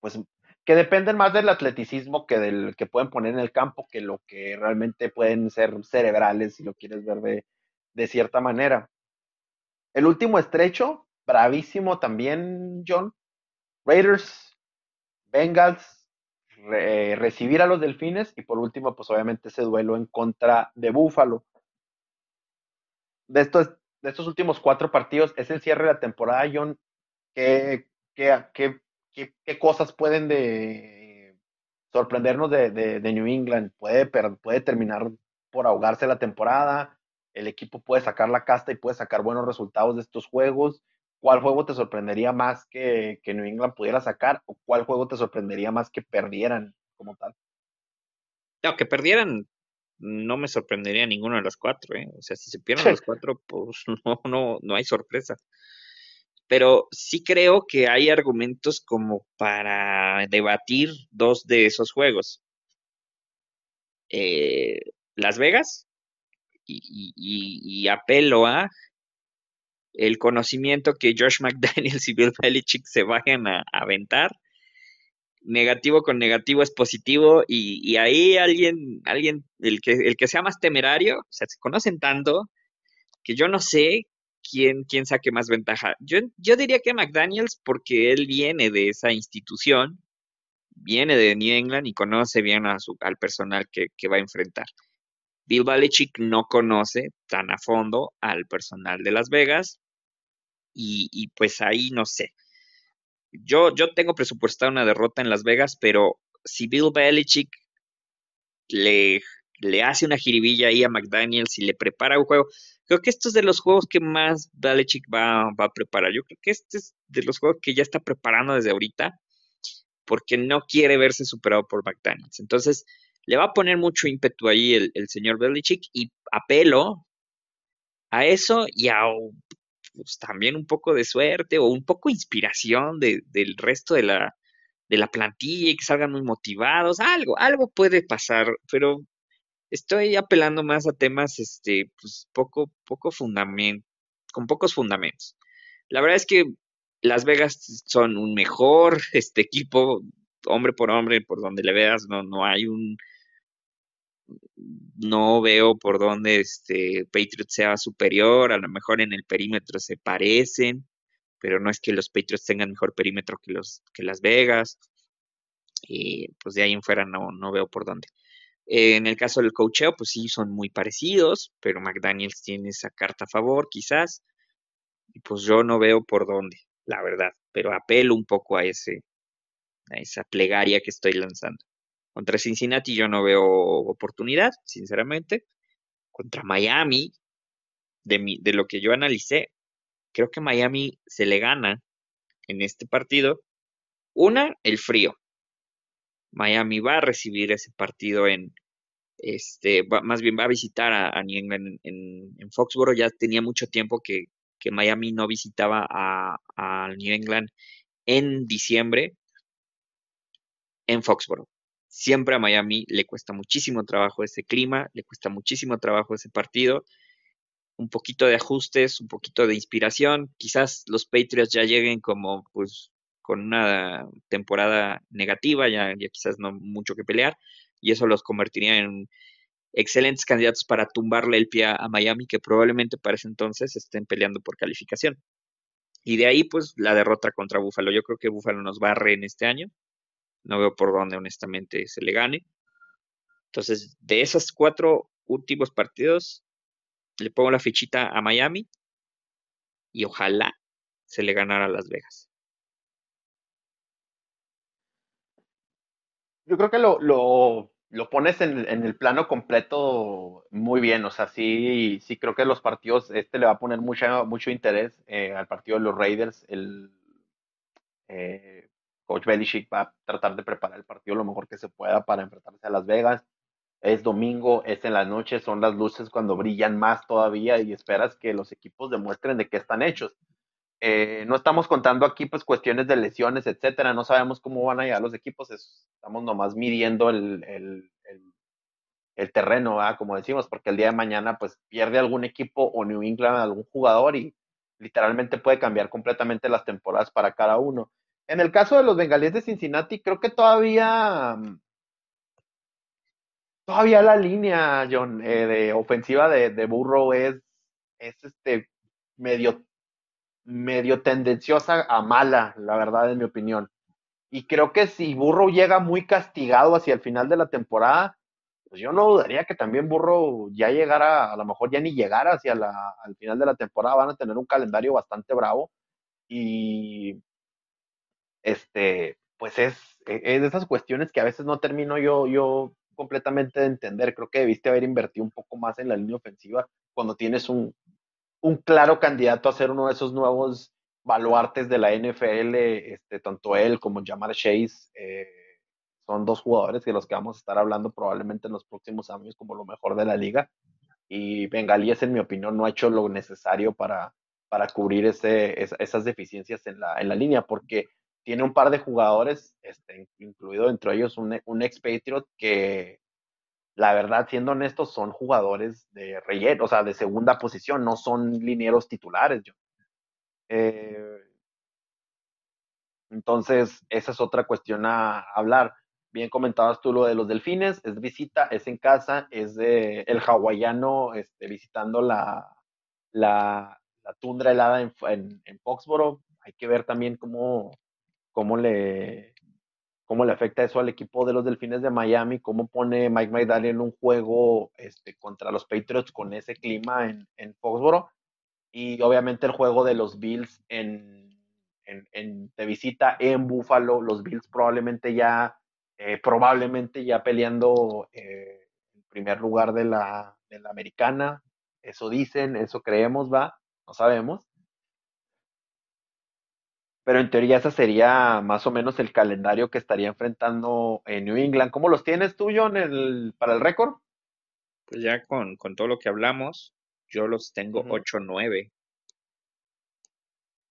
Speaker 2: pues, que dependen más del atleticismo que del que pueden poner en el campo, que lo que realmente pueden ser cerebrales, si lo quieres ver de, de cierta manera. El último estrecho, bravísimo también, John. Raiders, Bengals, recibir a los Delfines y por último, pues obviamente ese duelo en contra de Buffalo. De estos, de estos últimos cuatro partidos, es el cierre de la temporada, John. ¿Qué, qué, qué, qué cosas pueden de sorprendernos de, de, New England? ¿Puede, ¿Puede terminar por ahogarse la temporada? ¿El equipo puede sacar la casta y puede sacar buenos resultados de estos juegos? ¿Cuál juego te sorprendería más que, que New England pudiera sacar? ¿O cuál juego te sorprendería más que perdieran como tal?
Speaker 3: No, que perdieran no me sorprendería ninguno de los cuatro, ¿eh? O sea, si se pierden los cuatro, pues no, no, no hay sorpresa. Pero sí creo que hay argumentos como para debatir dos de esos juegos. Eh, Las Vegas y, y, apelo a el conocimiento que Josh McDaniels y Bill Belichick se vayan a, aventar. Negativo con negativo es positivo y, ahí alguien, alguien, el que, el que sea más temerario, o sea, se conocen tanto que yo no sé quién, quién saque más ventaja. Yo, yo diría que McDaniels porque él viene de esa institución, viene de New England y conoce bien a su, al personal que, que va a enfrentar. Bill Belichick no conoce tan a fondo al personal de Las Vegas y, pues ahí no sé. Yo, yo tengo presupuestada una derrota en Las Vegas, pero si Bill Belichick le, hace una jiribilla ahí a McDaniels y le prepara un juego, creo que esto es de los juegos que más Belichick va, va a preparar. Yo creo que este es de los juegos que ya está preparando desde ahorita, porque no quiere verse superado por McDaniels. Entonces, le va a poner mucho ímpetu ahí el, el señor Belichick y apelo a eso y a pues, también un poco de suerte o un poco de inspiración del resto de la, de la plantilla y que salgan muy motivados, algo, algo puede pasar, pero estoy apelando más a temas este, pues, poco, poco fundamento, con pocos fundamentos. La verdad es que Las Vegas son un mejor este equipo, hombre por hombre, por donde le veas, no, no hay un, no veo por dónde este Patriots sea superior, a lo mejor en el perímetro se parecen, pero no es que los Patriots tengan mejor perímetro que los que Las Vegas. Y pues de ahí en fuera no, no veo por dónde. en el caso del coacheo, pues sí, son muy parecidos, pero McDaniels tiene esa carta a favor, quizás. Y pues yo no veo por dónde, la verdad. Pero apelo un poco a ese, a esa plegaria que estoy lanzando. Contra Cincinnati yo no veo oportunidad, sinceramente. Contra Miami, de, de lo que yo analicé, creo que Miami se le gana en este partido. Una, el frío. Miami va a recibir ese partido en, este, más bien va a visitar a, New England en, en, Foxboro. Ya tenía mucho tiempo que, Miami no visitaba a, a, New England en diciembre en Foxboro. Siempre a Miami le cuesta muchísimo trabajo ese clima, le cuesta muchísimo trabajo ese partido. Un poquito de ajustes, un poquito de inspiración. Quizás los Patriots ya lleguen como pues con una temporada negativa, ya, quizás no mucho que pelear, y eso los convertiría en excelentes candidatos para tumbarle el pie a Miami, que probablemente para ese entonces estén peleando por calificación. Y de ahí, pues, la derrota contra Búfalo. Yo creo que Búfalo nos barre en este año. No veo por dónde, honestamente, se le gane. Entonces, de esos cuatro últimos partidos, le pongo la fichita a Miami y ojalá se le ganara a Las Vegas.
Speaker 2: Yo creo que lo, lo, pones en, el plano completo muy bien. O sea, sí, sí creo que los partidos, este le va a poner mucha, mucho interés eh, al partido de los Raiders. El, eh, Coach Belichick va a tratar de preparar el partido lo mejor que se pueda para enfrentarse a Las Vegas. Es domingo, es en la noche, son las luces cuando brillan más todavía y esperas que los equipos demuestren de qué están hechos. Eh, no estamos contando aquí pues cuestiones de lesiones, etcétera, no sabemos cómo van a llegar los equipos, estamos nomás midiendo el, el, el, terreno, como decimos, porque el día de mañana pues pierde algún equipo o New England algún jugador y literalmente puede cambiar completamente las temporadas para cada uno. En el caso de los bengalíes de Cincinnati, creo que todavía, todavía la línea, John, eh, de ofensiva de, de Burrow es, es este medio, medio tendenciosa a mala, la verdad, en mi opinión. Y creo que si Burrow llega muy castigado hacia el final de la temporada, pues yo no dudaría que también Burrow ya llegara, a lo mejor ya ni llegara hacia la, al final de la temporada, van a tener un calendario bastante bravo y este, pues es, e, es de esas cuestiones que a veces no termino yo, yo completamente de entender. Creo que debiste haber invertido un poco más en la línea ofensiva cuando tienes un, un claro candidato a ser uno de esos nuevos baluartes de la NFL, este, tanto él como Jamar Chase. Eh, son dos jugadores de los que vamos a estar hablando probablemente en los próximos años como lo mejor de la liga. Y Bengalíes, en mi opinión, no ha hecho lo necesario para, para cubrir ese, esas deficiencias en la, en la línea, porque tiene un par de jugadores, este, incluido entre ellos un, un ex Patriot que la verdad, siendo honestos, son jugadores de relleno, o sea, de segunda posición, no son linieros titulares. Yo. Eh, entonces, esa es otra cuestión a hablar. Bien comentabas tú lo de los delfines, es visita, es en casa, es de el hawaiano este, visitando la, la, la, tundra helada en, en, en, Foxboro. Hay que ver también cómo, cómo, le, cómo le afecta eso al equipo de los delfines de Miami, cómo pone Mike McDaniel un juego este, contra los Patriots con ese clima en, en Foxboro. Y obviamente el juego de los Bills en, en, en de visita en Buffalo, los Bills probablemente ya eh, probablemente ya peleando eh, en primer lugar de la, de la americana. Eso dicen, eso creemos, va, no sabemos. Pero en teoría ese sería más o menos el calendario que estaría enfrentando en New England. ¿Cómo los tienes tú, John, el, para el récord?
Speaker 3: Pues ya con, con, todo lo que hablamos, yo los tengo uh -huh. 8-9.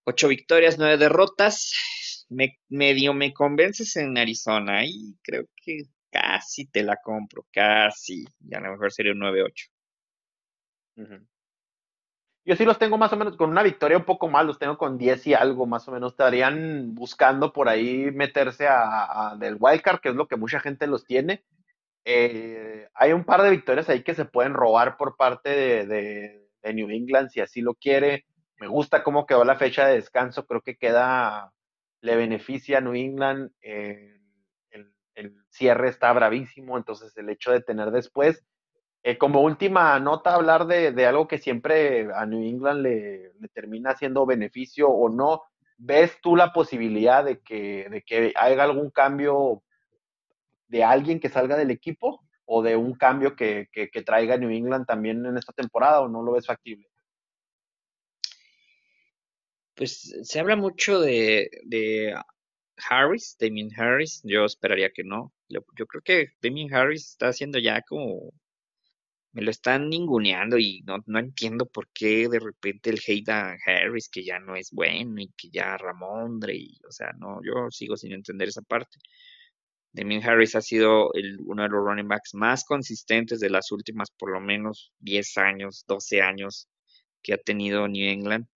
Speaker 3: 8 victorias, 9 derrotas me, medio me convences en Arizona y creo que casi te la compro, casi. Y a lo mejor sería un 9-8.
Speaker 2: Uh -huh. Yo sí los tengo más o menos con una victoria un poco más, los tengo con 10 y algo más o menos. Estarían buscando por ahí meterse a, a del wildcard, que es lo que mucha gente los tiene. Eh, hay un par de victorias ahí que se pueden robar por parte de, de, de New England si así lo quiere. Me gusta cómo quedó la fecha de descanso, creo que queda le beneficia a New England. Eh, el, el, cierre está bravísimo, entonces el hecho de tener después, eh, como última nota, hablar de, de, algo que siempre a New England le, termina haciendo beneficio o no. ¿Ves tú la posibilidad de que, de que haya algún cambio de alguien que salga del equipo o de un cambio que, que, que traiga New England también en esta temporada o no lo ves factible?
Speaker 3: pues se habla mucho de, de Harris, Damien Harris. Yo esperaría que no. Yo creo que Damien Harris está haciendo ya como. Me lo están ninguneando y no, no entiendo por qué de repente el hate a Harris, que ya no es bueno y que ya Ramondre, y, o sea, no, yo sigo sin entender esa parte. Damien Harris ha sido el, uno de los running backs más consistentes de las últimas por lo menos 10 años, 12 años que ha tenido New England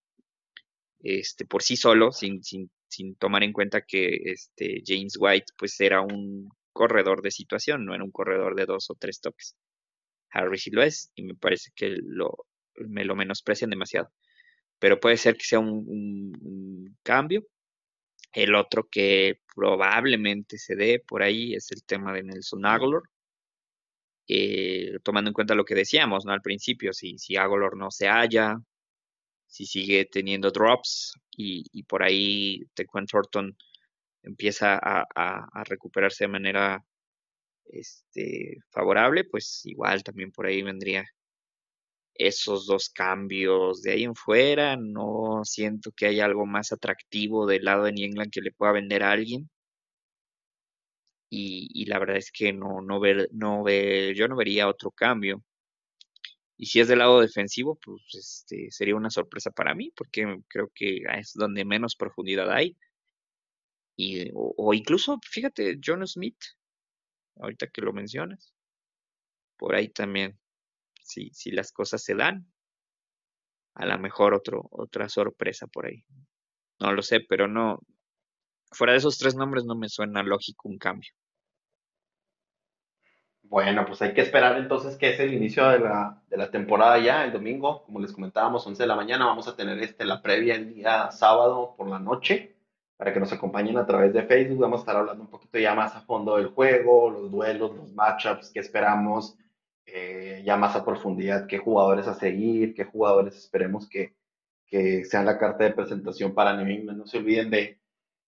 Speaker 3: este, por sí solo, sin, sin, sin tomar en cuenta que este, James White pues era un corredor de situación, no era un corredor de dos o tres toques. Harry sí lo es y me parece que lo, me lo menosprecian demasiado. Pero puede ser que sea un, un, un cambio. El otro que probablemente se dé por ahí es el tema de Nelson Aguilar. Eh, tomando en cuenta lo que decíamos ¿no? al principio, si, si Aguilar no se halla, si sigue teniendo drops y, y por ahí Tequan Thornton empieza a, a, a, recuperarse de manera este, favorable, pues igual también por ahí vendría esos dos cambios. De ahí en fuera, no siento que haya algo más atractivo del lado de New England que le pueda vender a alguien. Y, la verdad es que no, no ver, no ver, yo no vería otro cambio. Y si es del lado defensivo, pues este, sería una sorpresa para mí, porque creo que es donde menos profundidad hay. Y, o, o incluso, fíjate, John Smith, ahorita que lo mencionas, por ahí también, si, si las cosas se dan, a lo mejor otro, otra sorpresa por ahí. No lo sé, pero no, fuera de esos tres nombres no me suena lógico un cambio.
Speaker 2: Bueno, pues hay que esperar entonces que es el inicio de la, de la temporada ya, el domingo, como les comentábamos, 11 de la mañana, vamos a tener este, la previa el día sábado por la noche, para que nos acompañen a través de Facebook, vamos a estar hablando un poquito ya más a fondo del juego, los duelos, los matchups, qué esperamos, eh, ya más a profundidad, qué jugadores a seguir, qué jugadores esperemos que, que sean la carta de presentación para New England. No se olviden de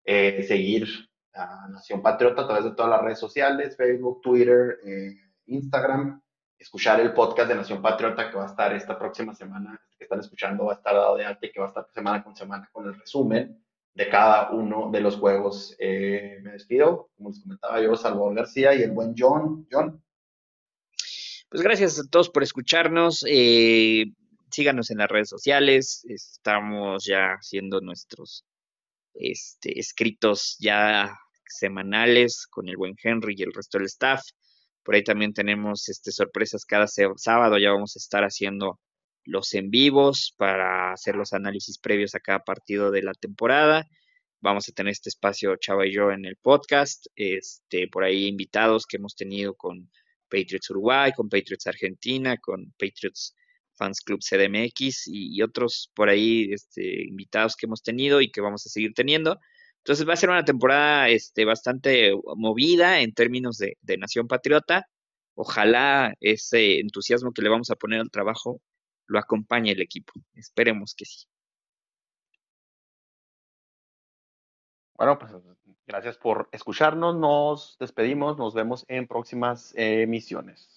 Speaker 2: eh, seguir a Nación Patriota a través de todas las redes sociales, Facebook, Twitter, eh, Instagram, escuchar el podcast de Nación Patriota que va a estar esta próxima semana, que están escuchando va a estar dado de alta y que va a estar semana con semana con el resumen de cada uno de los juegos. Eh, me despido, como les comentaba yo, Salvador García y el buen John. John.
Speaker 3: Pues gracias a todos por escucharnos. Eh, síganos en las redes sociales. Estamos ya haciendo nuestros este, escritos ya semanales con el buen Henry y el resto del staff. Por ahí también tenemos este, sorpresas cada sábado. Ya vamos a estar haciendo los en vivos para hacer los análisis previos a cada partido de la temporada. Vamos a tener este espacio Chava y yo en el podcast. Este, por ahí invitados que hemos tenido con Patriots Uruguay, con Patriots Argentina, con Patriots Fans Club CDMX y, otros por ahí este, invitados que hemos tenido y que vamos a seguir teniendo. Entonces va a ser una temporada este, bastante movida en términos de, de Nación Patriota. Ojalá ese entusiasmo que le vamos a poner al trabajo lo acompañe el equipo. Esperemos que sí.
Speaker 2: Bueno, pues gracias por escucharnos. Nos despedimos. Nos vemos en próximas emisiones.